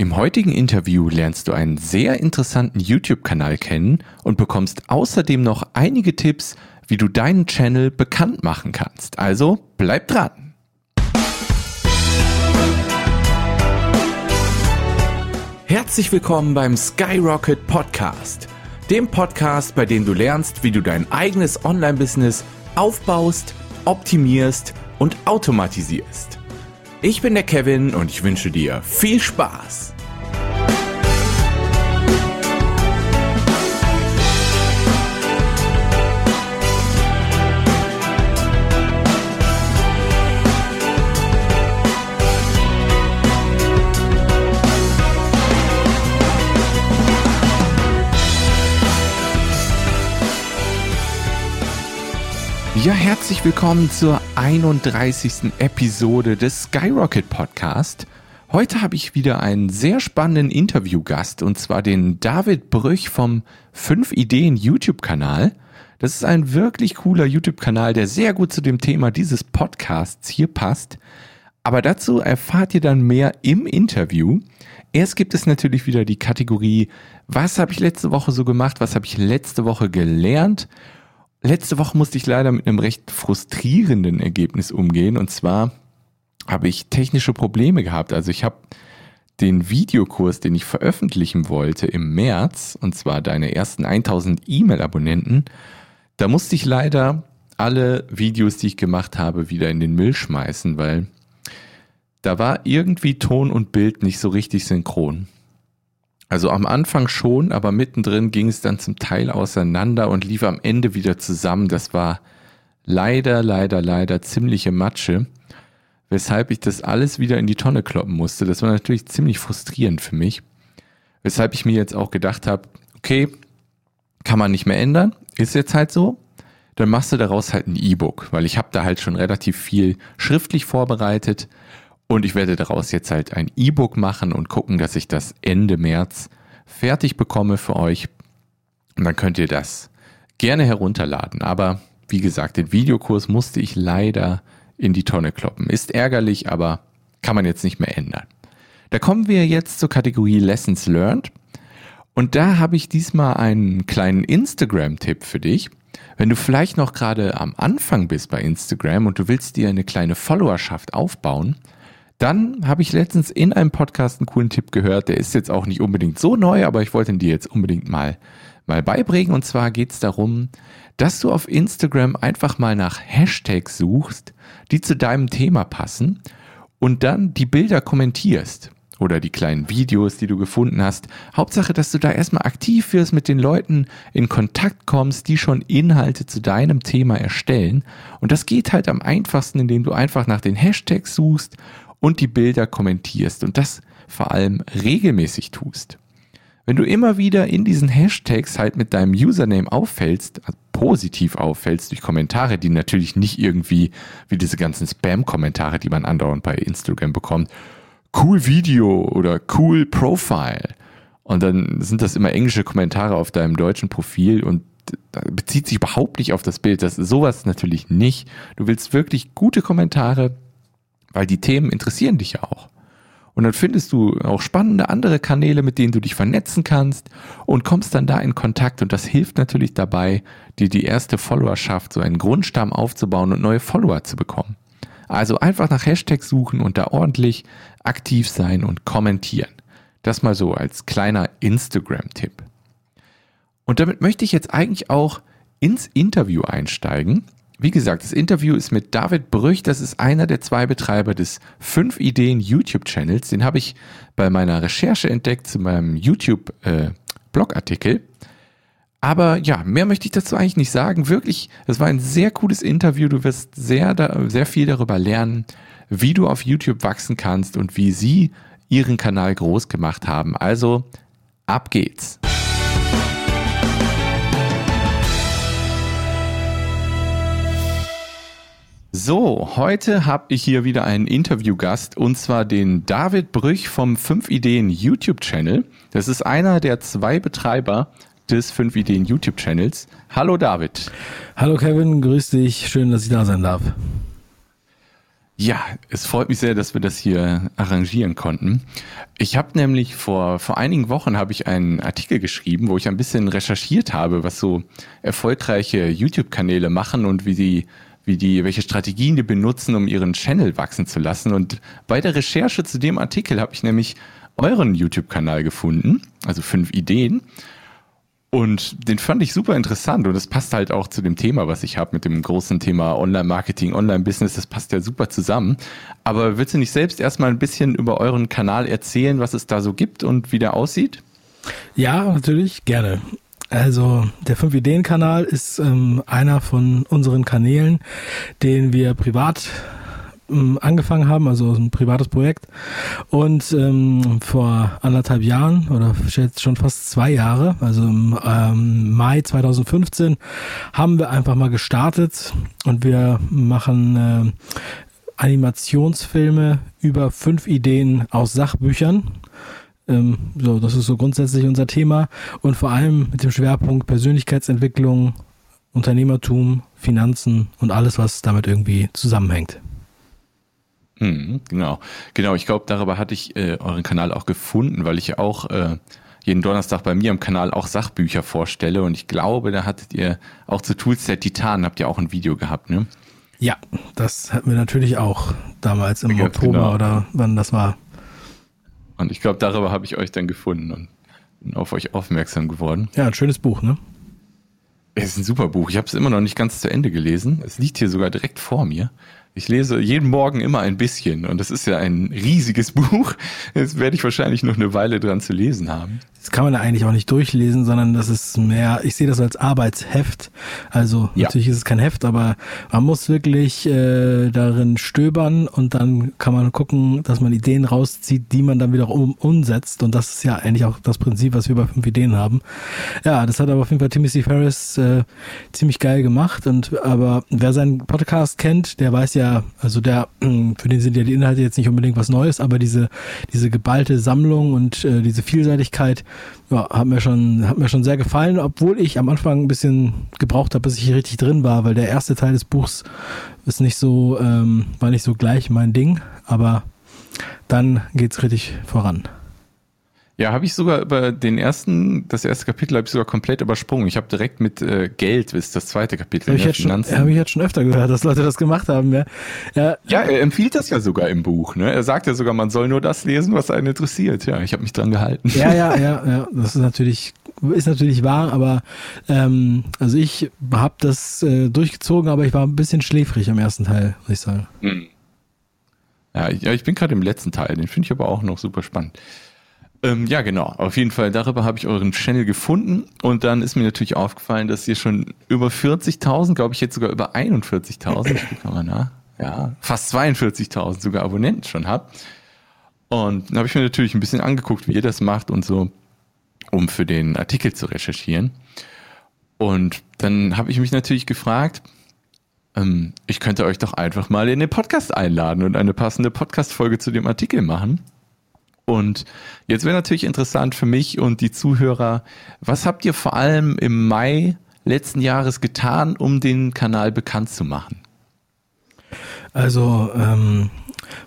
Im heutigen Interview lernst du einen sehr interessanten YouTube-Kanal kennen und bekommst außerdem noch einige Tipps, wie du deinen Channel bekannt machen kannst. Also bleib dran! Herzlich willkommen beim Skyrocket Podcast, dem Podcast, bei dem du lernst, wie du dein eigenes Online-Business aufbaust, optimierst und automatisierst. Ich bin der Kevin und ich wünsche dir viel Spaß. Ja, herzlich willkommen zur 31. Episode des Skyrocket Podcast. Heute habe ich wieder einen sehr spannenden Interviewgast und zwar den David Brüch vom 5 Ideen YouTube-Kanal. Das ist ein wirklich cooler YouTube-Kanal, der sehr gut zu dem Thema dieses Podcasts hier passt. Aber dazu erfahrt ihr dann mehr im Interview. Erst gibt es natürlich wieder die Kategorie, was habe ich letzte Woche so gemacht, was habe ich letzte Woche gelernt letzte Woche musste ich leider mit einem recht frustrierenden Ergebnis umgehen. Und zwar habe ich technische Probleme gehabt. Also ich habe den Videokurs, den ich veröffentlichen wollte im März, und zwar deine ersten 1000 E-Mail-Abonnenten, da musste ich leider alle Videos, die ich gemacht habe, wieder in den Müll schmeißen, weil da war irgendwie Ton und Bild nicht so richtig synchron. Also am Anfang schon, aber mittendrin ging es dann zum Teil auseinander und lief am Ende wieder zusammen. Das war leider, leider, leider ziemliche Matsche, weshalb ich das alles wieder in die Tonne kloppen musste. Das war natürlich ziemlich frustrierend für mich, weshalb ich mir jetzt auch gedacht habe, okay, kann man nicht mehr ändern, ist jetzt halt so. Dann machst du daraus halt ein E-Book, weil ich habe da halt schon relativ viel schriftlich vorbereitet und ich werde daraus jetzt halt ein E-Book machen und gucken, dass ich das Ende März fertig bekomme für euch. Und dann könnt ihr das gerne herunterladen. Aber wie gesagt, den Videokurs musste ich leider in die Tonne kloppen. Ist ärgerlich, aber kann man jetzt nicht mehr ändern. Da kommen wir jetzt zur Kategorie Lessons Learned. Und da habe ich diesmal einen kleinen Instagram-Tipp für dich. Wenn du vielleicht noch gerade am Anfang bist bei Instagram und du willst dir eine kleine Followerschaft aufbauen, dann habe ich letztens in einem Podcast einen coolen Tipp gehört, der ist jetzt auch nicht unbedingt so neu, aber ich wollte ihn dir jetzt unbedingt mal, mal beibringen. Und zwar geht es darum, dass du auf Instagram einfach mal nach Hashtags suchst, die zu deinem Thema passen und dann die Bilder kommentierst oder die kleinen Videos, die du gefunden hast. Hauptsache, dass du da erstmal aktiv wirst, mit den Leuten in Kontakt kommst, die schon Inhalte zu deinem Thema erstellen. Und das geht halt am einfachsten, indem du einfach nach den Hashtags suchst und die Bilder kommentierst und das vor allem regelmäßig tust. Wenn du immer wieder in diesen Hashtags halt mit deinem Username auffällst, also positiv auffällst durch Kommentare, die natürlich nicht irgendwie wie diese ganzen Spam-Kommentare, die man andauernd bei Instagram bekommt, cool Video oder cool Profile. Und dann sind das immer englische Kommentare auf deinem deutschen Profil und bezieht sich überhaupt nicht auf das Bild. Das ist sowas natürlich nicht. Du willst wirklich gute Kommentare, weil die Themen interessieren dich ja auch. Und dann findest du auch spannende andere Kanäle, mit denen du dich vernetzen kannst und kommst dann da in Kontakt. Und das hilft natürlich dabei, dir die erste Followerschaft, so einen Grundstamm aufzubauen und neue Follower zu bekommen. Also einfach nach Hashtags suchen und da ordentlich aktiv sein und kommentieren. Das mal so als kleiner Instagram-Tipp. Und damit möchte ich jetzt eigentlich auch ins Interview einsteigen. Wie gesagt, das Interview ist mit David Brüch. Das ist einer der zwei Betreiber des 5 Ideen YouTube-Channels. Den habe ich bei meiner Recherche entdeckt zu meinem YouTube-Blogartikel. Äh, Aber ja, mehr möchte ich dazu eigentlich nicht sagen. Wirklich, es war ein sehr cooles Interview. Du wirst sehr, sehr viel darüber lernen, wie du auf YouTube wachsen kannst und wie sie ihren Kanal groß gemacht haben. Also, ab geht's. So, heute habe ich hier wieder einen Interviewgast und zwar den David Brüch vom 5 Ideen YouTube Channel. Das ist einer der zwei Betreiber des 5 Ideen YouTube Channels. Hallo David. Hallo Kevin, grüß dich. Schön, dass ich da sein darf. Ja, es freut mich sehr, dass wir das hier arrangieren konnten. Ich habe nämlich vor, vor einigen Wochen habe ich einen Artikel geschrieben, wo ich ein bisschen recherchiert habe, was so erfolgreiche YouTube-Kanäle machen und wie die, wie die, welche Strategien die benutzen, um ihren Channel wachsen zu lassen. Und bei der Recherche zu dem Artikel habe ich nämlich euren YouTube-Kanal gefunden, also fünf Ideen. Und den fand ich super interessant und das passt halt auch zu dem Thema, was ich habe mit dem großen Thema Online-Marketing, Online-Business. Das passt ja super zusammen. Aber willst du nicht selbst erstmal ein bisschen über euren Kanal erzählen, was es da so gibt und wie der aussieht? Ja, natürlich, gerne. Also der 5-Ideen-Kanal ist ähm, einer von unseren Kanälen, den wir privat ähm, angefangen haben, also ein privates Projekt. Und ähm, vor anderthalb Jahren oder jetzt schon fast zwei Jahre, also im ähm, Mai 2015, haben wir einfach mal gestartet und wir machen äh, Animationsfilme über fünf Ideen aus Sachbüchern. Ähm, so, das ist so grundsätzlich unser Thema und vor allem mit dem Schwerpunkt Persönlichkeitsentwicklung, Unternehmertum, Finanzen und alles, was damit irgendwie zusammenhängt. Mhm, genau, genau. Ich glaube, darüber hatte ich äh, euren Kanal auch gefunden, weil ich ja auch äh, jeden Donnerstag bei mir am Kanal auch Sachbücher vorstelle und ich glaube, da hattet ihr auch zu Tools der Titan habt ihr auch ein Video gehabt, ne? Ja, das hatten wir natürlich auch damals im ja, Oktober genau. oder wann das war. Und ich glaube, darüber habe ich euch dann gefunden und bin auf euch aufmerksam geworden. Ja, ein schönes Buch, ne? Es ist ein super Buch. Ich habe es immer noch nicht ganz zu Ende gelesen. Es liegt hier sogar direkt vor mir. Ich lese jeden Morgen immer ein bisschen und das ist ja ein riesiges Buch. Jetzt werde ich wahrscheinlich noch eine Weile dran zu lesen haben. Das kann man da eigentlich auch nicht durchlesen, sondern das ist mehr, ich sehe das als Arbeitsheft. Also ja. natürlich ist es kein Heft, aber man muss wirklich äh, darin stöbern und dann kann man gucken, dass man Ideen rauszieht, die man dann wieder um, umsetzt. Und das ist ja eigentlich auch das Prinzip, was wir bei fünf Ideen haben. Ja, das hat aber auf jeden Fall Timothy Ferris äh, ziemlich geil gemacht. Und aber wer seinen Podcast kennt, der weiß ja, also der, für den sind ja die Inhalte jetzt nicht unbedingt was Neues, aber diese, diese geballte Sammlung und äh, diese Vielseitigkeit, ja, hat mir schon, hat mir schon sehr gefallen, obwohl ich am Anfang ein bisschen gebraucht habe, bis ich hier richtig drin war, weil der erste Teil des Buchs ist nicht so, ähm, war nicht so gleich mein Ding, aber dann geht's richtig voran. Ja, habe ich sogar über den ersten, das erste Kapitel habe ich sogar komplett übersprungen. Ich habe direkt mit äh, Geld bis das zweite Kapitel. Habe ich, jetzt schon, hab ich jetzt schon öfter gehört, dass Leute das gemacht haben. Ja. ja, ja er empfiehlt das ja sogar im Buch. Ne? Er sagt ja sogar, man soll nur das lesen, was einen interessiert. Ja, ich habe mich dran gehalten. Ja, ja, ja, ja. Das ist natürlich ist natürlich wahr, aber ähm, also ich habe das äh, durchgezogen, aber ich war ein bisschen schläfrig am ersten Teil, muss ich sagen. Hm. Ja, ich, ja, ich bin gerade im letzten Teil, den finde ich aber auch noch super spannend. Ähm, ja, genau. Auf jeden Fall, darüber habe ich euren Channel gefunden und dann ist mir natürlich aufgefallen, dass ihr schon über 40.000, glaube ich jetzt sogar über 41.000, ich mal nach, ja, fast 42.000 sogar Abonnenten schon habt. Und dann habe ich mir natürlich ein bisschen angeguckt, wie ihr das macht und so, um für den Artikel zu recherchieren. Und dann habe ich mich natürlich gefragt, ähm, ich könnte euch doch einfach mal in den Podcast einladen und eine passende Podcast-Folge zu dem Artikel machen. Und jetzt wäre natürlich interessant für mich und die Zuhörer, was habt ihr vor allem im Mai letzten Jahres getan, um den Kanal bekannt zu machen? Also ähm,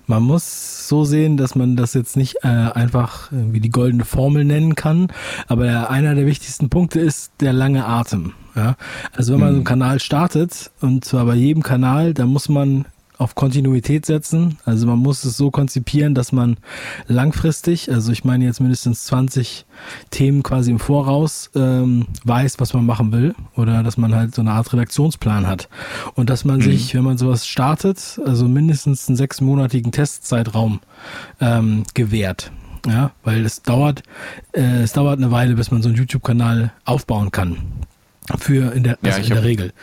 man muss so sehen, dass man das jetzt nicht äh, einfach wie die goldene Formel nennen kann, aber der, einer der wichtigsten Punkte ist der lange Atem. Ja? Also wenn man mhm. so einen Kanal startet und zwar bei jedem Kanal, da muss man auf Kontinuität setzen. Also man muss es so konzipieren, dass man langfristig, also ich meine jetzt mindestens 20 Themen quasi im Voraus ähm, weiß, was man machen will oder dass man halt so eine Art Redaktionsplan hat und dass man mhm. sich, wenn man sowas startet, also mindestens einen sechsmonatigen Testzeitraum ähm, gewährt. Ja, weil es dauert, äh, es dauert eine Weile, bis man so einen YouTube-Kanal aufbauen kann. Für in der, also ja, in der Regel.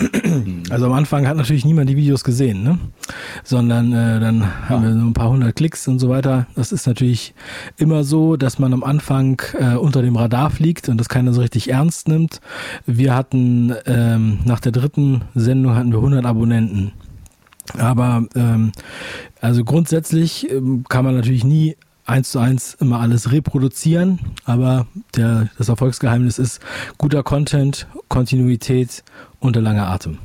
Also am Anfang hat natürlich niemand die Videos gesehen, ne? sondern äh, dann ja. haben wir so ein paar hundert Klicks und so weiter. Das ist natürlich immer so, dass man am Anfang äh, unter dem Radar fliegt und das keiner so richtig ernst nimmt. Wir hatten ähm, nach der dritten Sendung hatten wir 100 Abonnenten. Aber ähm, also grundsätzlich ähm, kann man natürlich nie eins zu eins immer alles reproduzieren, aber der, das Erfolgsgeheimnis ist guter Content, Kontinuität und der lange Atem.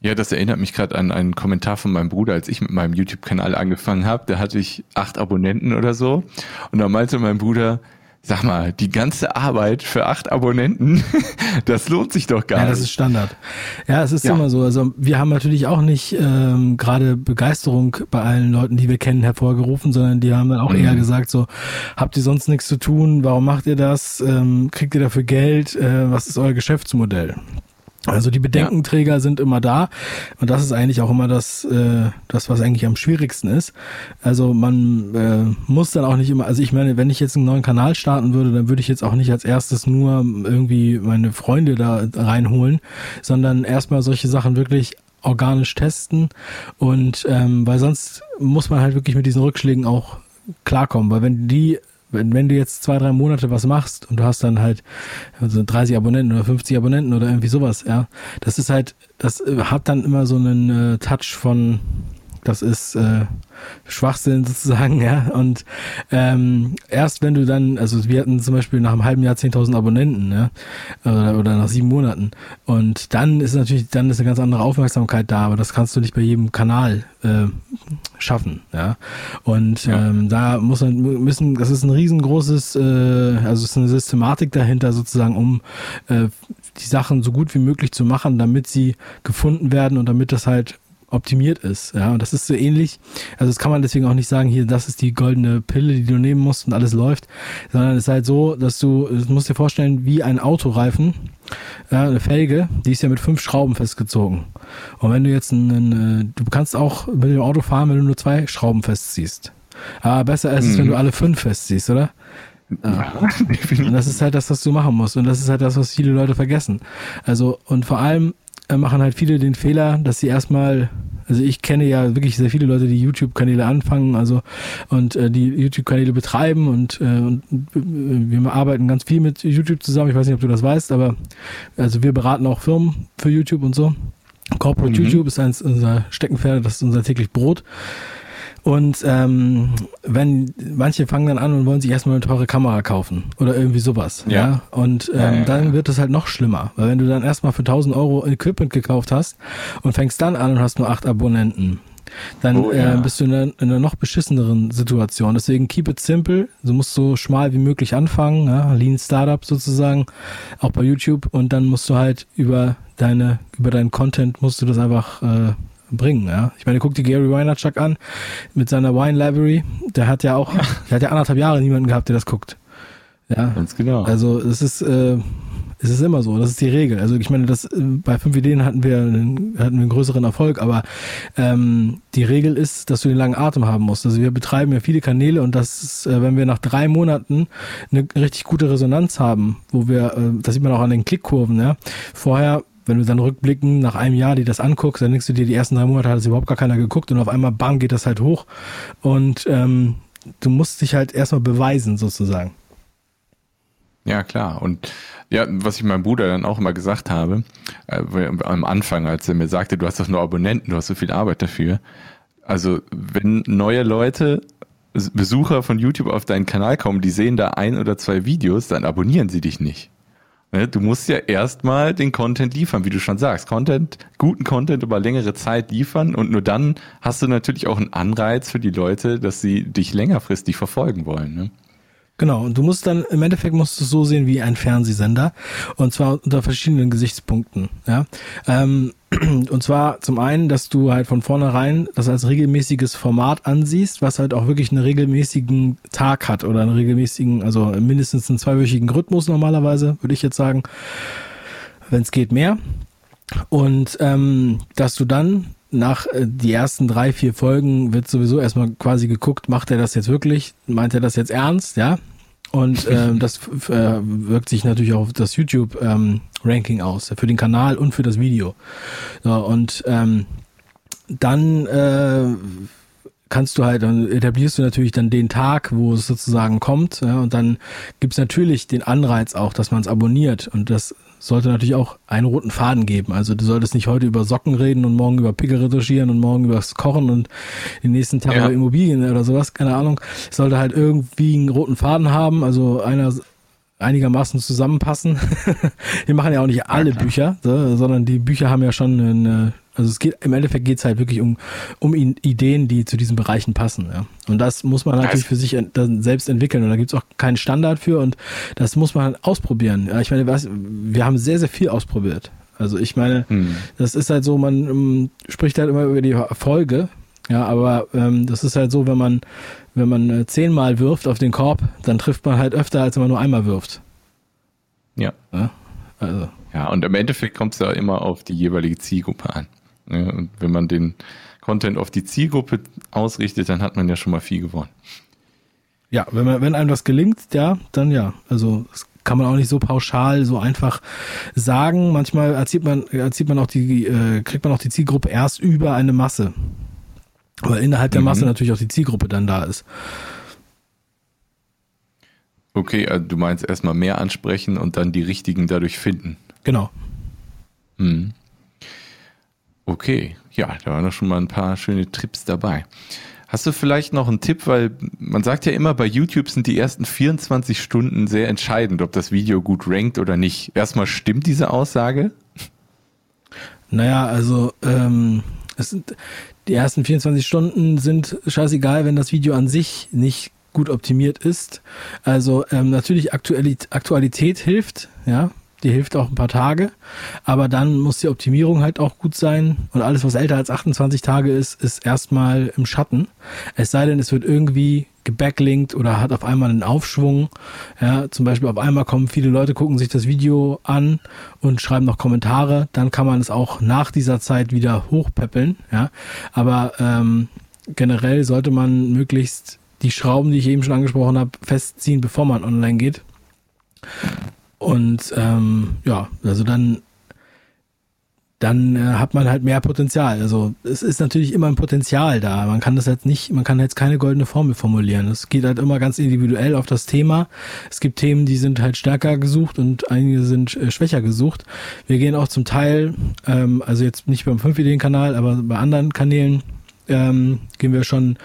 Ja, das erinnert mich gerade an einen Kommentar von meinem Bruder, als ich mit meinem YouTube-Kanal angefangen habe. Da hatte ich acht Abonnenten oder so. Und da meinte mein Bruder, Sag mal, die ganze Arbeit für acht Abonnenten, das lohnt sich doch gar nicht. Ja, das ist Standard. Ja, es ist ja. immer so. Also wir haben natürlich auch nicht ähm, gerade Begeisterung bei allen Leuten, die wir kennen, hervorgerufen, sondern die haben dann auch mhm. eher gesagt, so, habt ihr sonst nichts zu tun, warum macht ihr das, ähm, kriegt ihr dafür Geld, äh, was ist euer Geschäftsmodell? Also die Bedenkenträger ja. sind immer da und das ist eigentlich auch immer das, äh, das was eigentlich am schwierigsten ist. Also man äh, muss dann auch nicht immer, also ich meine, wenn ich jetzt einen neuen Kanal starten würde, dann würde ich jetzt auch nicht als erstes nur irgendwie meine Freunde da reinholen, sondern erstmal solche Sachen wirklich organisch testen und ähm, weil sonst muss man halt wirklich mit diesen Rückschlägen auch klarkommen, weil wenn die wenn, wenn du jetzt zwei, drei Monate was machst und du hast dann halt also 30 Abonnenten oder 50 Abonnenten oder irgendwie sowas, ja, das ist halt, das äh, hat dann immer so einen äh, Touch von, das ist äh, Schwachsinn sozusagen, ja. Und ähm, erst wenn du dann, also wir hatten zum Beispiel nach einem halben Jahr 10.000 Abonnenten, ja, oder, oder nach sieben Monaten. Und dann ist natürlich, dann ist eine ganz andere Aufmerksamkeit da, aber das kannst du nicht bei jedem Kanal äh, schaffen, ja. Und ja. Ähm, da muss man müssen, das ist ein riesengroßes, äh, also es ist eine Systematik dahinter sozusagen, um äh, die Sachen so gut wie möglich zu machen, damit sie gefunden werden und damit das halt optimiert ist. Ja, und das ist so ähnlich. Also das kann man deswegen auch nicht sagen, hier, das ist die goldene Pille, die du nehmen musst und alles läuft, sondern es ist halt so, dass du, du musst dir vorstellen, wie ein Autoreifen, ja, eine Felge, die ist ja mit fünf Schrauben festgezogen. Und wenn du jetzt einen, äh, du kannst auch mit dem Auto fahren, wenn du nur zwei Schrauben festziehst. Aber besser ist es, wenn du mhm. alle fünf festziehst, oder? Ja. und das ist halt das, was du machen musst. Und das ist halt das, was viele Leute vergessen. Also, und vor allem, machen halt viele den Fehler, dass sie erstmal, also ich kenne ja wirklich sehr viele Leute, die YouTube-Kanäle anfangen, also und äh, die YouTube-Kanäle betreiben und, äh, und äh, wir arbeiten ganz viel mit YouTube zusammen. Ich weiß nicht, ob du das weißt, aber also wir beraten auch Firmen für YouTube und so. Corporate mhm. YouTube ist eins unserer Steckenpferde, das ist unser täglich Brot. Und ähm, wenn manche fangen dann an und wollen sich erstmal eine teure Kamera kaufen oder irgendwie sowas. Ja. ja? Und ähm, ja, ja, dann wird es halt noch schlimmer, weil wenn du dann erstmal für 1000 Euro Equipment gekauft hast und fängst dann an und hast nur acht Abonnenten, dann oh, äh, bist du in einer, in einer, noch beschisseneren Situation. Deswegen keep it simple. Du musst so schmal wie möglich anfangen, ja? Lean Startup sozusagen, auch bei YouTube. Und dann musst du halt über deine, über deinen Content musst du das einfach äh, bringen. Ja? Ich meine, guck dir Gary Vaynerchuk an mit seiner Wine Library. Der hat ja auch, der hat ja anderthalb Jahre niemanden gehabt, der das guckt. Ja, ganz genau. Also es ist, äh, es ist immer so. Das ist die Regel. Also ich meine, das äh, bei fünf Ideen hatten wir einen, hatten wir einen größeren Erfolg, aber ähm, die Regel ist, dass du den langen Atem haben musst. Also wir betreiben ja viele Kanäle und das ist, äh, wenn wir nach drei Monaten eine richtig gute Resonanz haben, wo wir, äh, das sieht man auch an den Klickkurven, ja. Vorher wenn du dann rückblicken nach einem Jahr dir das anguckst, dann denkst du dir, die ersten drei Monate hat es überhaupt gar keiner geguckt und auf einmal bam geht das halt hoch und ähm, du musst dich halt erstmal beweisen sozusagen. Ja, klar. Und ja, was ich meinem Bruder dann auch immer gesagt habe, äh, am Anfang, als er mir sagte, du hast doch nur Abonnenten, du hast so viel Arbeit dafür. Also, wenn neue Leute, Besucher von YouTube auf deinen Kanal kommen, die sehen da ein oder zwei Videos, dann abonnieren sie dich nicht. Ne, du musst ja erstmal den Content liefern, wie du schon sagst. Content, guten Content über längere Zeit liefern und nur dann hast du natürlich auch einen Anreiz für die Leute, dass sie dich längerfristig verfolgen wollen. Ne? Genau, und du musst dann, im Endeffekt musst du es so sehen wie ein Fernsehsender. Und zwar unter verschiedenen Gesichtspunkten. Ja. Ähm, und zwar zum einen, dass du halt von vornherein das als regelmäßiges Format ansiehst, was halt auch wirklich einen regelmäßigen Tag hat oder einen regelmäßigen, also mindestens einen zweiwöchigen Rhythmus normalerweise, würde ich jetzt sagen. Wenn es geht mehr. Und ähm, dass du dann nach äh, die ersten drei, vier Folgen wird sowieso erstmal quasi geguckt, macht er das jetzt wirklich? Meint er das jetzt ernst? Ja. Und ähm, das äh, wirkt sich natürlich auch auf das YouTube-Ranking ähm, aus, für den Kanal und für das Video. So, und ähm, dann äh, kannst du halt, dann etablierst du natürlich dann den Tag, wo es sozusagen kommt. Ja, und dann gibt's natürlich den Anreiz auch, dass man es abonniert. Und das sollte natürlich auch einen roten Faden geben. Also du solltest nicht heute über Socken reden und morgen über Pickel retuschieren und morgen über das Kochen und den nächsten Tag ja. über Immobilien oder sowas, keine Ahnung. Es sollte halt irgendwie einen roten Faden haben, also einer einigermaßen zusammenpassen. Wir machen ja auch nicht alle Bücher, so, sondern die Bücher haben ja schon einen, Also es geht im Endeffekt geht es halt wirklich um, um Ideen, die zu diesen Bereichen passen. Ja. Und das muss man natürlich für sich selbst entwickeln. Und da gibt es auch keinen Standard für und das muss man halt ausprobieren. Ja, ich meine, wir haben sehr, sehr viel ausprobiert. Also ich meine, hm. das ist halt so, man um, ähm, spricht halt immer über die Erfolge, ja, aber ähm, das ist halt so, wenn man, wenn man äh, zehnmal wirft auf den Korb, dann trifft man halt öfter, als wenn man nur einmal wirft. Ja. ja also. Ja, und im Endeffekt kommt es ja immer auf die jeweilige Zielgruppe an. Ja, und wenn man den Content auf die Zielgruppe ausrichtet, dann hat man ja schon mal viel gewonnen. Ja, wenn man, wenn einem das gelingt, ja, dann ja. Also das kann man auch nicht so pauschal, so einfach sagen. Manchmal erzielt man, erzielt man auch die, äh, kriegt man auch die Zielgruppe erst über eine Masse. Weil innerhalb der mhm. Masse natürlich auch die Zielgruppe dann da ist. Okay, also du meinst erstmal mehr ansprechen und dann die richtigen dadurch finden. Genau. Mhm. Okay, ja, da waren doch schon mal ein paar schöne Trips dabei. Hast du vielleicht noch einen Tipp, weil man sagt ja immer, bei YouTube sind die ersten 24 Stunden sehr entscheidend, ob das Video gut rankt oder nicht. Erstmal stimmt diese Aussage? Naja, also ähm, es sind, die ersten 24 Stunden sind scheißegal, wenn das Video an sich nicht gut optimiert ist. Also ähm, natürlich Aktualität, Aktualität hilft, ja, die hilft auch ein paar Tage, aber dann muss die Optimierung halt auch gut sein und alles, was älter als 28 Tage ist, ist erstmal im Schatten. Es sei denn, es wird irgendwie gebacklinkt oder hat auf einmal einen Aufschwung. Ja, zum Beispiel auf einmal kommen viele Leute, gucken sich das Video an und schreiben noch Kommentare. Dann kann man es auch nach dieser Zeit wieder hochpeppeln. Ja, aber ähm, generell sollte man möglichst die Schrauben, die ich eben schon angesprochen habe, festziehen, bevor man online geht. Und ähm, ja, also dann, dann äh, hat man halt mehr Potenzial. Also es ist natürlich immer ein Potenzial da. Man kann das jetzt nicht, man kann jetzt keine goldene Formel formulieren. Es geht halt immer ganz individuell auf das Thema. Es gibt Themen, die sind halt stärker gesucht und einige sind äh, schwächer gesucht. Wir gehen auch zum Teil, ähm, also jetzt nicht beim 5-Ideen-Kanal, aber bei anderen Kanälen ähm, gehen wir schon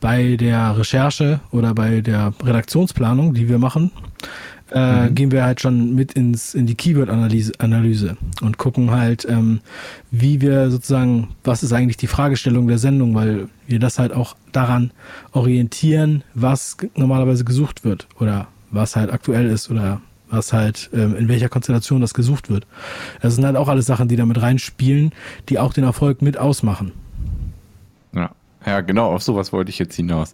bei der Recherche oder bei der Redaktionsplanung, die wir machen, äh, mhm. gehen wir halt schon mit ins in die Keyword-Analyse Analyse und gucken halt, ähm, wie wir sozusagen, was ist eigentlich die Fragestellung der Sendung, weil wir das halt auch daran orientieren, was normalerweise gesucht wird oder was halt aktuell ist oder was halt, ähm, in welcher Konstellation das gesucht wird. Das sind halt auch alles Sachen, die damit reinspielen, die auch den Erfolg mit ausmachen. Ja, ja, genau, auf sowas wollte ich jetzt hinaus.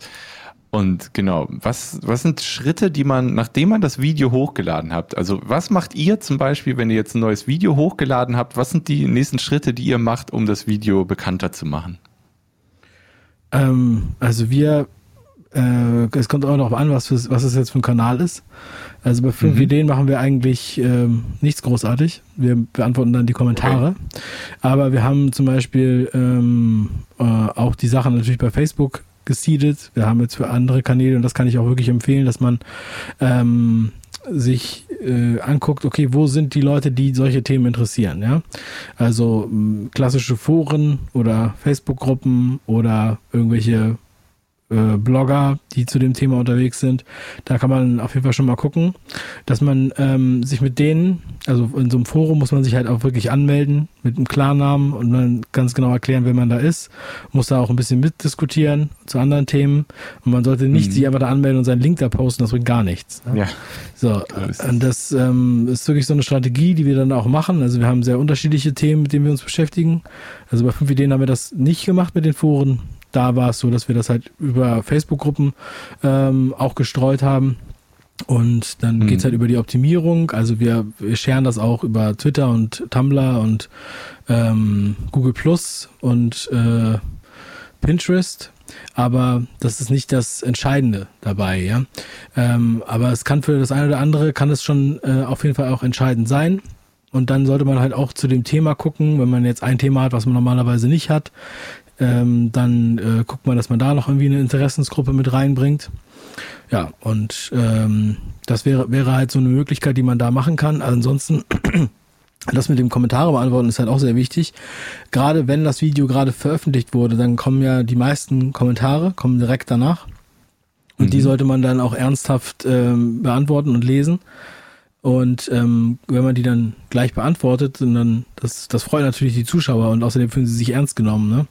Und genau, was, was sind Schritte, die man, nachdem man das Video hochgeladen habt, also was macht ihr zum Beispiel, wenn ihr jetzt ein neues Video hochgeladen habt, was sind die nächsten Schritte, die ihr macht, um das Video bekannter zu machen? Ähm, also wir, äh, es kommt auch noch an, was, für, was es jetzt für ein Kanal ist. Also bei fünf mhm. Ideen machen wir eigentlich ähm, nichts großartig. Wir beantworten dann die Kommentare. Okay. Aber wir haben zum Beispiel ähm, äh, auch die Sachen natürlich bei Facebook gesiedet. Wir haben jetzt für andere Kanäle, und das kann ich auch wirklich empfehlen, dass man ähm, sich äh, anguckt, okay, wo sind die Leute, die solche Themen interessieren, ja? Also klassische Foren oder Facebook-Gruppen oder irgendwelche äh, Blogger, die zu dem Thema unterwegs sind. Da kann man auf jeden Fall schon mal gucken, dass man ähm, sich mit denen, also in so einem Forum muss man sich halt auch wirklich anmelden mit einem Klarnamen und dann ganz genau erklären, wer man da ist. Muss da auch ein bisschen mitdiskutieren zu anderen Themen. Und man sollte nicht mhm. sich einfach da anmelden und seinen Link da posten, das bringt gar nichts. Ne? Ja. So, und das ähm, ist wirklich so eine Strategie, die wir dann auch machen. Also wir haben sehr unterschiedliche Themen, mit denen wir uns beschäftigen. Also bei fünf Ideen haben wir das nicht gemacht mit den Foren da war es so, dass wir das halt über Facebook-Gruppen ähm, auch gestreut haben. Und dann mhm. geht's halt über die Optimierung. Also wir, wir scheren das auch über Twitter und Tumblr und ähm, Google Plus und äh, Pinterest. Aber das ist nicht das Entscheidende dabei, ja. Ähm, aber es kann für das eine oder andere, kann es schon äh, auf jeden Fall auch entscheidend sein. Und dann sollte man halt auch zu dem Thema gucken, wenn man jetzt ein Thema hat, was man normalerweise nicht hat, ähm, dann äh, guckt man, dass man da noch irgendwie eine Interessensgruppe mit reinbringt. Ja, und ähm, das wäre, wäre halt so eine Möglichkeit, die man da machen kann. Ansonsten, das mit dem Kommentare beantworten ist halt auch sehr wichtig. Gerade wenn das Video gerade veröffentlicht wurde, dann kommen ja die meisten Kommentare, kommen direkt danach. Und mhm. die sollte man dann auch ernsthaft ähm, beantworten und lesen. Und ähm, wenn man die dann gleich beantwortet, dann das, das freut natürlich die Zuschauer und außerdem fühlen sie sich ernst genommen. Ne?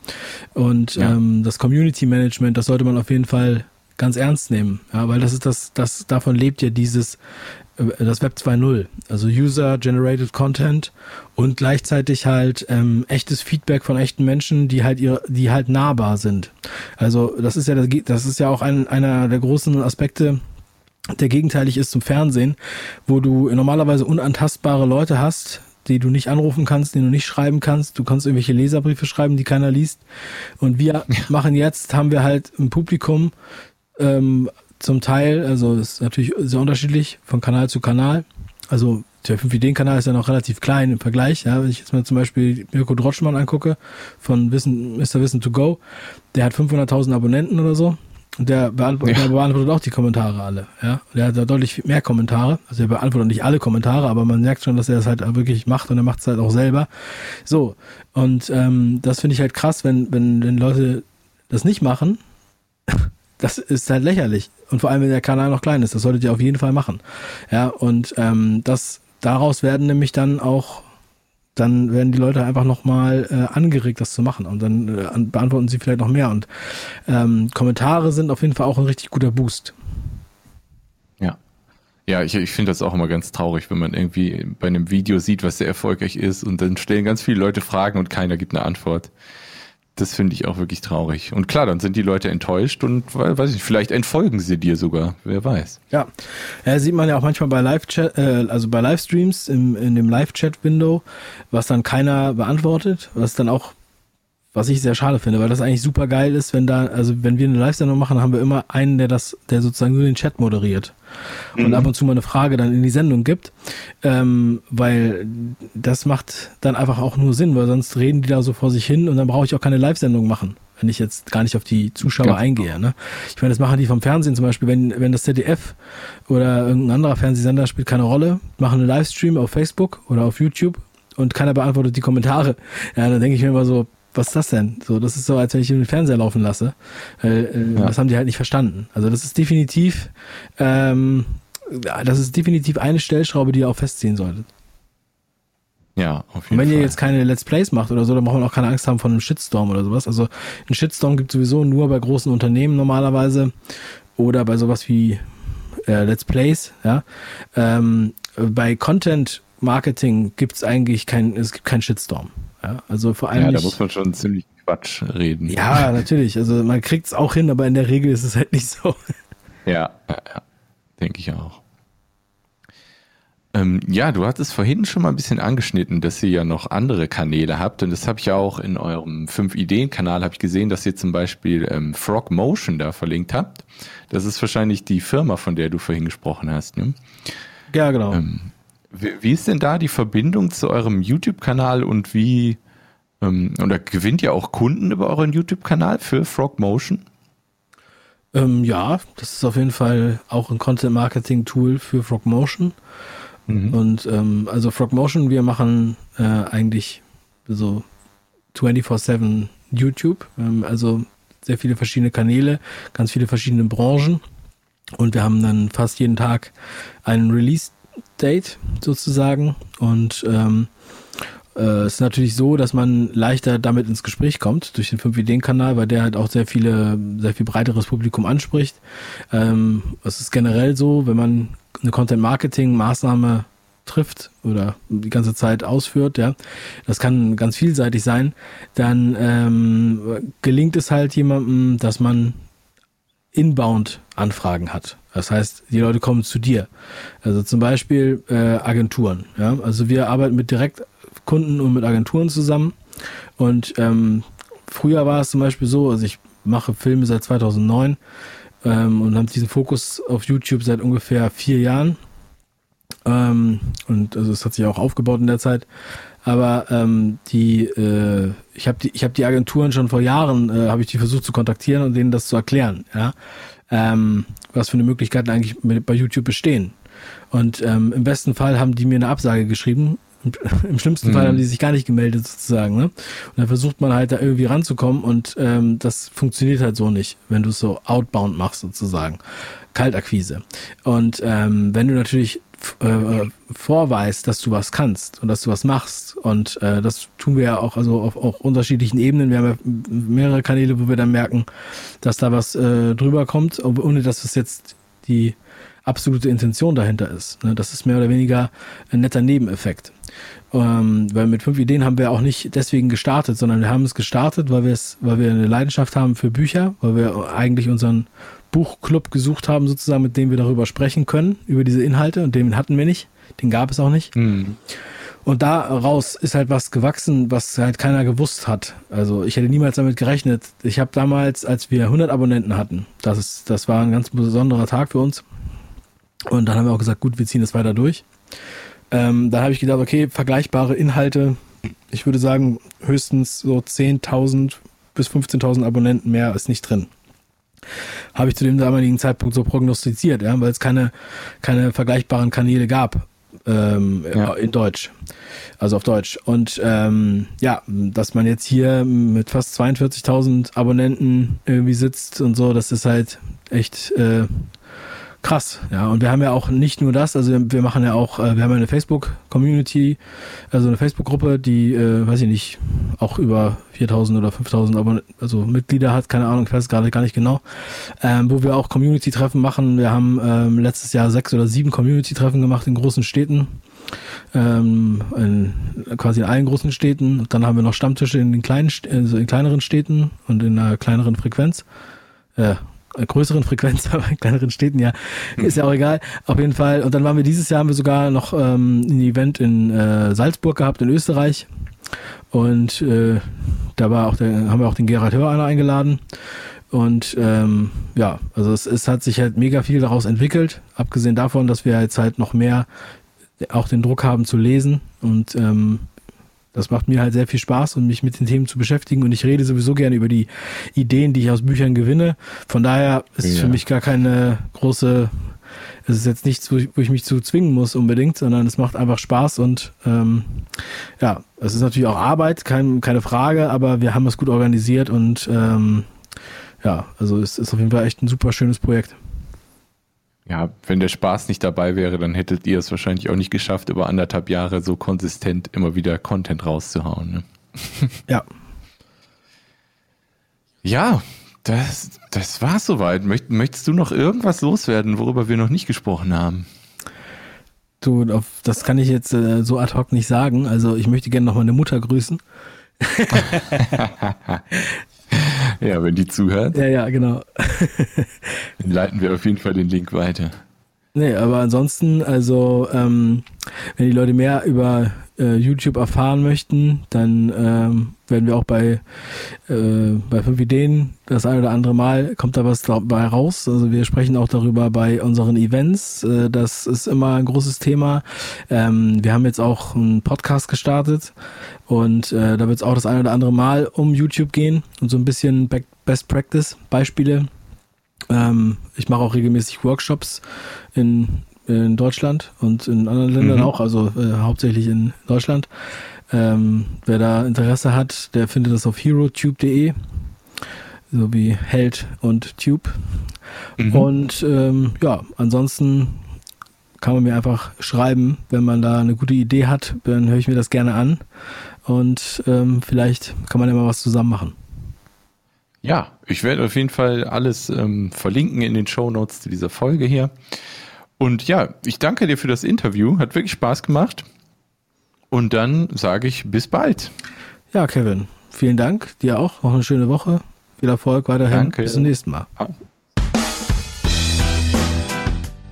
Und ja. ähm, das Community Management, das sollte man auf jeden Fall ganz ernst nehmen, ja, weil das ist das, das davon lebt ja dieses äh, das Web 2.0, also User Generated Content und gleichzeitig halt ähm, echtes Feedback von echten Menschen, die halt ihr, die halt nahbar sind. Also das ist ja das, das ist ja auch ein, einer der großen Aspekte der gegenteilig ist zum Fernsehen, wo du normalerweise unantastbare Leute hast, die du nicht anrufen kannst, die du nicht schreiben kannst. Du kannst irgendwelche Leserbriefe schreiben, die keiner liest. Und wir ja. machen jetzt, haben wir halt ein Publikum, ähm, zum Teil, also ist natürlich sehr unterschiedlich von Kanal zu Kanal. Also der 5-Ideen-Kanal ist ja noch relativ klein im Vergleich. Ja, wenn ich jetzt mal zum Beispiel Mirko Drotschmann angucke von Wissen, Mr. Wissen to Go, der hat 500.000 Abonnenten oder so. Und der beantwortet, ja. der beantwortet auch die Kommentare alle. Ja, der hat da deutlich mehr Kommentare. Also er beantwortet nicht alle Kommentare, aber man merkt schon, dass er das halt wirklich macht und er macht es halt auch selber. So und ähm, das finde ich halt krass, wenn wenn wenn Leute das nicht machen. Das ist halt lächerlich. Und vor allem, wenn der Kanal noch klein ist, das solltet ihr auf jeden Fall machen. Ja, und ähm, das daraus werden nämlich dann auch dann werden die Leute einfach nochmal äh, angeregt, das zu machen. Und dann äh, beantworten sie vielleicht noch mehr. Und ähm, Kommentare sind auf jeden Fall auch ein richtig guter Boost. Ja. Ja, ich, ich finde das auch immer ganz traurig, wenn man irgendwie bei einem Video sieht, was sehr erfolgreich ist und dann stellen ganz viele Leute Fragen und keiner gibt eine Antwort. Das finde ich auch wirklich traurig. Und klar, dann sind die Leute enttäuscht und weiß ich, vielleicht entfolgen sie dir sogar, wer weiß. Ja, ja sieht man ja auch manchmal bei Live-Chat, äh, also bei Livestreams im, in dem Live-Chat-Window, was dann keiner beantwortet, was dann auch was ich sehr schade finde, weil das eigentlich super geil ist, wenn da, also wenn wir eine Live-Sendung machen, haben wir immer einen, der das, der sozusagen nur den Chat moderiert mhm. und ab und zu mal eine Frage dann in die Sendung gibt, ähm, weil das macht dann einfach auch nur Sinn, weil sonst reden die da so vor sich hin und dann brauche ich auch keine Live-Sendung machen wenn ich jetzt gar nicht auf die Zuschauer Ganz eingehe. Genau. Ne? Ich meine, das machen die vom Fernsehen zum Beispiel, wenn, wenn das ZDF oder irgendein anderer Fernsehsender spielt keine Rolle, machen einen Livestream auf Facebook oder auf YouTube und keiner beantwortet die Kommentare. Ja, dann denke ich mir immer so, was ist das denn? So, das ist so, als wenn ich den Fernseher laufen lasse. Äh, äh, ja. Das haben die halt nicht verstanden. Also das ist definitiv, ähm, das ist definitiv eine Stellschraube, die ihr auch festziehen solltet. Ja, auf jeden Fall. Und wenn Fall. ihr jetzt keine Let's Plays macht oder so, dann braucht man auch keine Angst haben von einem Shitstorm oder sowas. Also ein Shitstorm gibt sowieso nur bei großen Unternehmen normalerweise oder bei sowas wie äh, Let's Plays, ja. Ähm, bei Content Marketing gibt es eigentlich kein, es gibt keinen Shitstorm. Ja, also vor allem. Ja, da muss man schon ziemlich Quatsch reden. Ja, natürlich. Also man kriegt es auch hin, aber in der Regel ist es halt nicht so. Ja, ja, ja. denke ich auch. Ähm, ja, du hattest vorhin schon mal ein bisschen angeschnitten, dass ihr ja noch andere Kanäle habt und das habe ich ja auch in eurem 5-Ideen-Kanal habe ich gesehen, dass ihr zum Beispiel ähm, Frog Motion da verlinkt habt. Das ist wahrscheinlich die Firma, von der du vorhin gesprochen hast, ne? Ja, genau. Ähm, wie, wie ist denn da die Verbindung zu eurem YouTube-Kanal und wie, ähm, oder gewinnt ihr auch Kunden über euren YouTube-Kanal für Frog Motion? Ähm, ja, das ist auf jeden Fall auch ein Content-Marketing-Tool für Frog Motion. Mhm. Und ähm, also Frog Motion, wir machen äh, eigentlich so 24-7 YouTube, ähm, also sehr viele verschiedene Kanäle, ganz viele verschiedene Branchen. Und wir haben dann fast jeden Tag einen Release Date sozusagen. Und ähm, äh, es ist natürlich so, dass man leichter damit ins Gespräch kommt durch den 5-Ideen-Kanal, weil der halt auch sehr viele, sehr viel breiteres Publikum anspricht. Ähm, es ist generell so, wenn man eine Content-Marketing-Maßnahme trifft oder die ganze Zeit ausführt, ja, das kann ganz vielseitig sein, dann ähm, gelingt es halt jemandem, dass man inbound Anfragen hat. Das heißt, die Leute kommen zu dir. Also zum Beispiel äh, Agenturen. Ja? Also wir arbeiten mit Direktkunden und mit Agenturen zusammen. Und ähm, früher war es zum Beispiel so, also ich mache Filme seit 2009 ähm, und habe diesen Fokus auf YouTube seit ungefähr vier Jahren. Ähm, und also es hat sich auch aufgebaut in der Zeit. Aber ähm, die, äh, ich habe die, ich die Agenturen schon vor Jahren, äh, habe ich die versucht zu kontaktieren und denen das zu erklären. Ja, ähm, was für eine Möglichkeiten eigentlich bei YouTube bestehen. Und ähm, im besten Fall haben die mir eine Absage geschrieben. Im schlimmsten mhm. Fall haben die sich gar nicht gemeldet sozusagen. Ne? Und dann versucht man halt da irgendwie ranzukommen und ähm, das funktioniert halt so nicht, wenn du es so outbound machst sozusagen. Kaltakquise. Und ähm, wenn du natürlich äh, vorweist, dass du was kannst und dass du was machst. Und äh, das tun wir ja auch also auf, auf unterschiedlichen Ebenen. Wir haben ja mehrere Kanäle, wo wir dann merken, dass da was äh, drüber kommt, ohne dass es jetzt die absolute Intention dahinter ist. Ne? Das ist mehr oder weniger ein netter Nebeneffekt. Ähm, weil mit fünf Ideen haben wir auch nicht deswegen gestartet, sondern wir haben es gestartet, weil weil wir eine Leidenschaft haben für Bücher, weil wir eigentlich unseren Buchclub gesucht haben, sozusagen, mit dem wir darüber sprechen können, über diese Inhalte, und den hatten wir nicht. Den gab es auch nicht. Mhm. Und daraus ist halt was gewachsen, was halt keiner gewusst hat. Also ich hätte niemals damit gerechnet. Ich habe damals, als wir 100 Abonnenten hatten, das, ist, das war ein ganz besonderer Tag für uns. Und dann haben wir auch gesagt, gut, wir ziehen das weiter durch. Ähm, dann habe ich gedacht, okay, vergleichbare Inhalte. Ich würde sagen, höchstens so 10.000 bis 15.000 Abonnenten mehr ist nicht drin. Habe ich zu dem damaligen Zeitpunkt so prognostiziert, ja, weil es keine, keine vergleichbaren Kanäle gab ähm, ja. in Deutsch. Also auf Deutsch. Und ähm, ja, dass man jetzt hier mit fast 42.000 Abonnenten irgendwie sitzt und so, das ist halt echt äh, krass. Ja, und wir haben ja auch nicht nur das, also wir machen ja auch, äh, wir haben eine Facebook-Community, also eine Facebook-Gruppe, die, äh, weiß ich nicht, auch über 4000 oder 5000 aber also Mitglieder hat, keine Ahnung, ich weiß gerade gar nicht genau, ähm, wo wir auch Community-Treffen machen. Wir haben ähm, letztes Jahr sechs oder sieben Community-Treffen gemacht in großen Städten. Ähm, in, quasi in allen großen Städten. Dann haben wir noch Stammtische in den kleinen, also in kleineren Städten und in einer kleineren Frequenz. Äh, größeren Frequenz, aber in kleineren Städten, ja, ist ja auch egal. Auf jeden Fall. Und dann waren wir dieses Jahr, haben wir sogar noch ähm, ein Event in äh, Salzburg gehabt, in Österreich. Und äh, da war auch der, haben wir auch den Gerhard Hör eingeladen. Und ähm, ja, also es, es hat sich halt mega viel daraus entwickelt, abgesehen davon, dass wir jetzt halt noch mehr auch den Druck haben zu lesen. Und ähm, das macht mir halt sehr viel Spaß und mich mit den Themen zu beschäftigen. Und ich rede sowieso gerne über die Ideen, die ich aus Büchern gewinne. Von daher ist es für mich gar keine große, es ist jetzt nichts, wo ich, wo ich, mich zu zwingen muss unbedingt, sondern es macht einfach Spaß und ähm, ja, es ist natürlich auch Arbeit, kein, keine Frage, aber wir haben es gut organisiert und ähm, ja, also es ist auf jeden Fall echt ein super schönes Projekt. Ja, wenn der Spaß nicht dabei wäre, dann hättet ihr es wahrscheinlich auch nicht geschafft, über anderthalb Jahre so konsistent immer wieder Content rauszuhauen. Ne? Ja. Ja, das, das war's soweit. Möcht, möchtest du noch irgendwas loswerden, worüber wir noch nicht gesprochen haben? Du, das kann ich jetzt äh, so ad hoc nicht sagen. Also ich möchte gerne noch meine Mutter grüßen. ja, wenn die zuhört. Ja, ja, genau. dann leiten wir auf jeden Fall den Link weiter. Nee, aber ansonsten, also ähm, wenn die Leute mehr über äh, YouTube erfahren möchten, dann ähm, werden wir auch bei, äh, bei 5 Ideen das ein oder andere Mal kommt da was dabei raus. Also wir sprechen auch darüber bei unseren Events. Äh, das ist immer ein großes Thema. Ähm, wir haben jetzt auch einen Podcast gestartet und äh, da wird es auch das ein oder andere Mal um YouTube gehen und so ein bisschen Best Practice Beispiele. Ähm, ich mache auch regelmäßig Workshops in in Deutschland und in anderen Ländern mhm. auch, also äh, hauptsächlich in Deutschland. Ähm, wer da Interesse hat, der findet das auf herotube.de, so wie Held und Tube. Mhm. Und ähm, ja, ansonsten kann man mir einfach schreiben, wenn man da eine gute Idee hat, dann höre ich mir das gerne an und ähm, vielleicht kann man ja mal was zusammen machen. Ja, ich werde auf jeden Fall alles ähm, verlinken in den Show Notes zu dieser Folge hier. Und ja, ich danke dir für das Interview. Hat wirklich Spaß gemacht. Und dann sage ich bis bald. Ja, Kevin, vielen Dank. Dir auch. Noch eine schöne Woche. Viel Erfolg weiterhin. Danke. Bis zum nächsten Mal.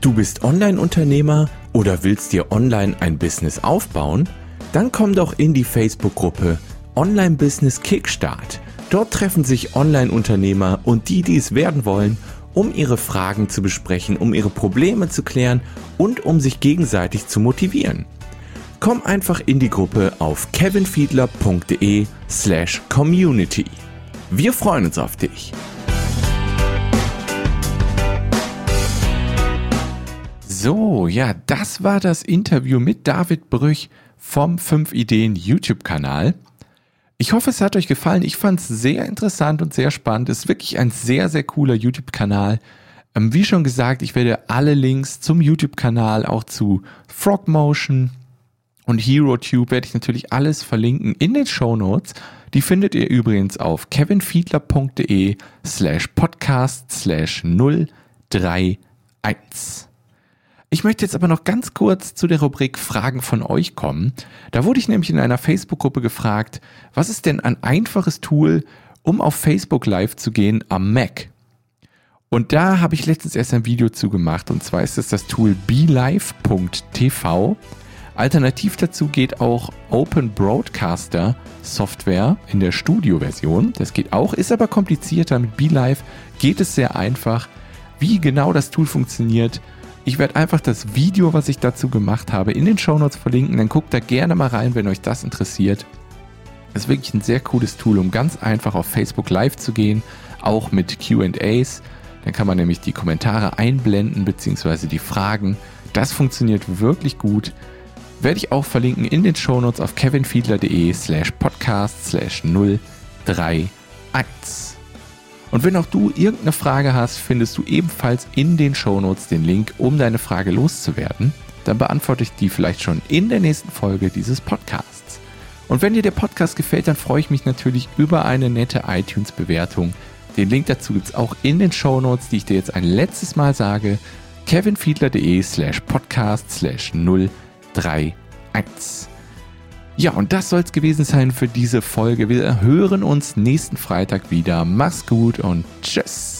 Du bist Online-Unternehmer oder willst dir online ein Business aufbauen? Dann komm doch in die Facebook-Gruppe Online Business Kickstart. Dort treffen sich Online-Unternehmer und die, die es werden wollen, um ihre Fragen zu besprechen, um ihre Probleme zu klären und um sich gegenseitig zu motivieren. Komm einfach in die Gruppe auf kevinfiedler.de slash community. Wir freuen uns auf dich. So, ja, das war das Interview mit David Brüch vom 5 Ideen YouTube-Kanal. Ich hoffe, es hat euch gefallen. Ich fand es sehr interessant und sehr spannend. Ist wirklich ein sehr, sehr cooler YouTube-Kanal. Ähm, wie schon gesagt, ich werde alle Links zum YouTube-Kanal, auch zu Frogmotion und HeroTube werde ich natürlich alles verlinken in den Show Notes. Die findet ihr übrigens auf kevinfiedler.de slash podcast slash 031. Ich möchte jetzt aber noch ganz kurz zu der Rubrik Fragen von euch kommen. Da wurde ich nämlich in einer Facebook-Gruppe gefragt, was ist denn ein einfaches Tool, um auf Facebook Live zu gehen am Mac? Und da habe ich letztens erst ein Video zu gemacht und zwar ist es das Tool belive.tv. Alternativ dazu geht auch Open Broadcaster Software in der Studio-Version. Das geht auch, ist aber komplizierter. Mit BeLive geht es sehr einfach. Wie genau das Tool funktioniert, ich werde einfach das Video, was ich dazu gemacht habe, in den Shownotes verlinken. Dann guckt da gerne mal rein, wenn euch das interessiert. Das ist wirklich ein sehr cooles Tool, um ganz einfach auf Facebook Live zu gehen, auch mit QAs. Dann kann man nämlich die Kommentare einblenden bzw. die Fragen. Das funktioniert wirklich gut werde ich auch verlinken in den Shownotes auf kevinfiedler.de slash podcast slash 031. Und wenn auch du irgendeine Frage hast, findest du ebenfalls in den Shownotes den Link, um deine Frage loszuwerden. Dann beantworte ich die vielleicht schon in der nächsten Folge dieses Podcasts. Und wenn dir der Podcast gefällt, dann freue ich mich natürlich über eine nette iTunes-Bewertung. Den Link dazu gibt es auch in den Shownotes, die ich dir jetzt ein letztes Mal sage. kevinfiedler.de slash podcast slash 031. 3, 1. Ja, und das soll es gewesen sein für diese Folge. Wir hören uns nächsten Freitag wieder. Mach's gut und tschüss.